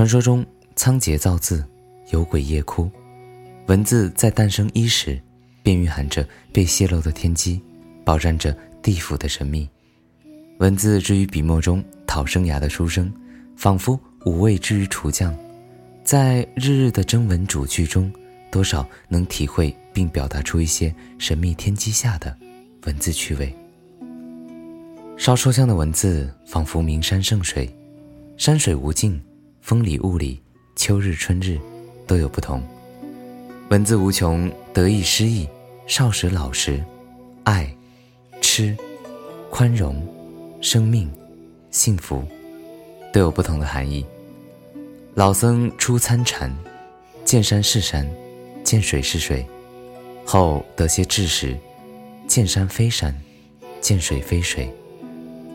传说中，仓颉造字，有鬼夜哭。文字在诞生伊始，便蕴含着被泄露的天机，饱蘸着地府的神秘。文字之于笔墨中讨生涯的书生，仿佛五味之于厨匠，在日日的征文主句中，多少能体会并表达出一些神秘天机下的文字趣味。稍抽象的文字，仿佛名山圣水，山水无尽，风里雾里，秋日春日，都有不同。文字无穷，得意失意，少时老时，爱，痴，宽容，生命，幸福，都有不同的含义。老僧初参禅，见山是山，见水是水，后得些智识，见山非山，见水非水。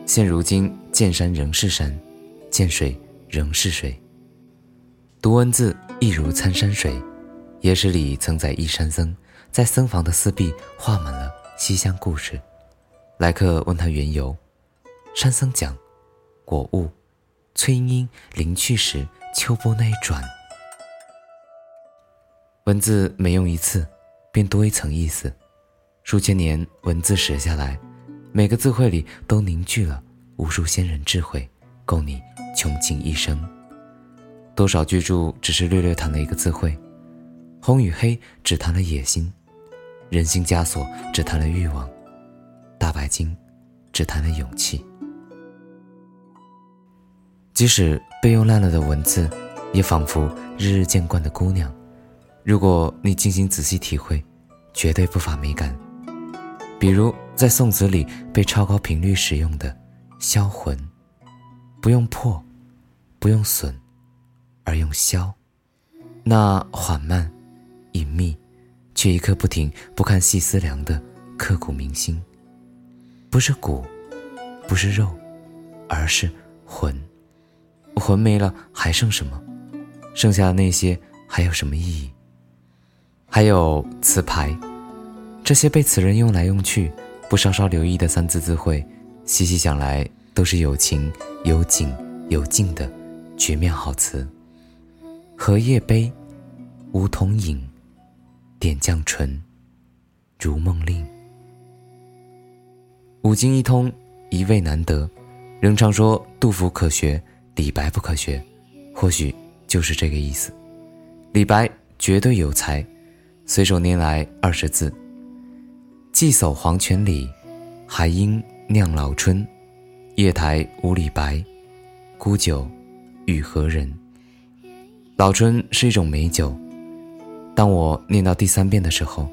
现如今，见山仍是山，见水仍是水。读文字亦如参山水。野史里曾载一山僧，在僧房的四壁画满了西厢故事。来客问他缘由，山僧讲：果物，崔莺莺临去时，秋波那一转。文字每用一次，便多一层意思。数千年文字写下来。每个字汇里都凝聚了无数先人智慧，够你穷尽一生。多少巨著只是略略谈了一个字汇，红与黑只谈了野心，人心枷锁只谈了欲望，大白鲸只谈了勇气。即使被用烂了的文字，也仿佛日日见惯的姑娘。如果你精心仔细体会，绝对不乏美感。比如在宋词里被超高频率使用的“销魂”，不用破，不用损，而用销，那缓慢、隐秘，却一刻不停、不看细思量的刻骨铭心。不是骨，不是肉，而是魂。魂没了，还剩什么？剩下的那些还有什么意义？还有词牌。这些被词人用来用去，不稍稍留意的三字字汇，细细想来都是有情、有景、有境的绝妙好词。荷叶杯，梧桐影，点绛唇，如梦令。五经一通，一味难得。人常说杜甫可学，李白不可学，或许就是这个意思。李白绝对有才，随手拈来二十字。寄叟黄泉里，还应酿老春。夜台无李白，孤酒与何人？老春是一种美酒。当我念到第三遍的时候，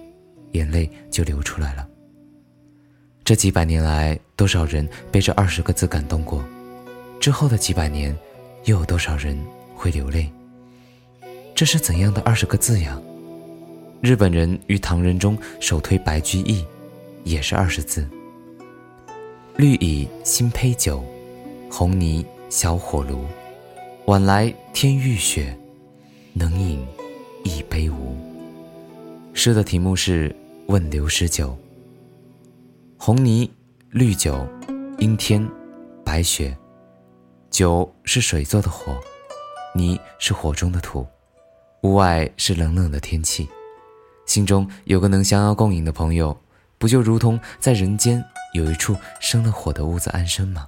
眼泪就流出来了。这几百年来，多少人被这二十个字感动过？之后的几百年，又有多少人会流泪？这是怎样的二十个字呀？日本人于唐人中首推白居易。也是二十字。绿蚁新醅酒，红泥小火炉。晚来天欲雪，诗的题目是问刘十九。红泥、绿酒、阴天、白雪，酒是水做的火，泥是火中的土。屋外是冷冷的天气，心中有个能相邀共饮的朋友。不就如同在人间有一处生了火的屋子安身吗？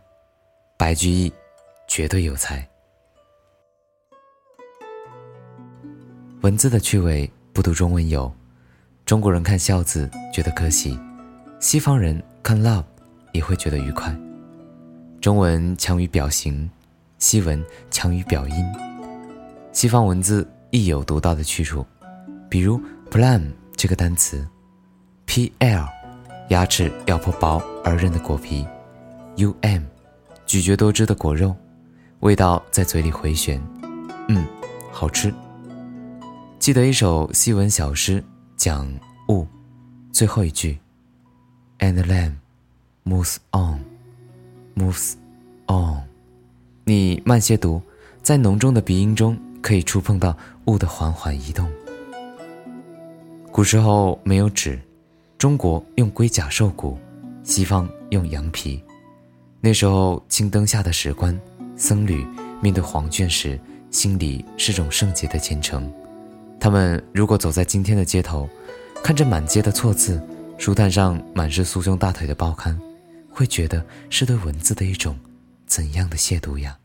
白居易绝对有才。文字的趣味不读中文有：中国人看孝字觉得可喜，西方人看 love 也会觉得愉快。中文强于表形，西文强于表音。西方文字亦有独到的去处，比如 plum 这个单词，pl。牙齿咬破薄而韧的果皮，um，咀嚼多汁的果肉，味道在嘴里回旋，嗯，好吃。记得一首西文小诗，讲雾，最后一句，and lamb moves on，moves on，你慢些读，在浓重的鼻音中可以触碰到雾的缓缓移动。古时候没有纸。中国用龟甲兽骨，西方用羊皮。那时候，青灯下的史官、僧侣面对黄卷时，心里是种圣洁的虔诚。他们如果走在今天的街头，看着满街的错字，书摊上满是酥胸大腿的报刊，会觉得是对文字的一种怎样的亵渎呀？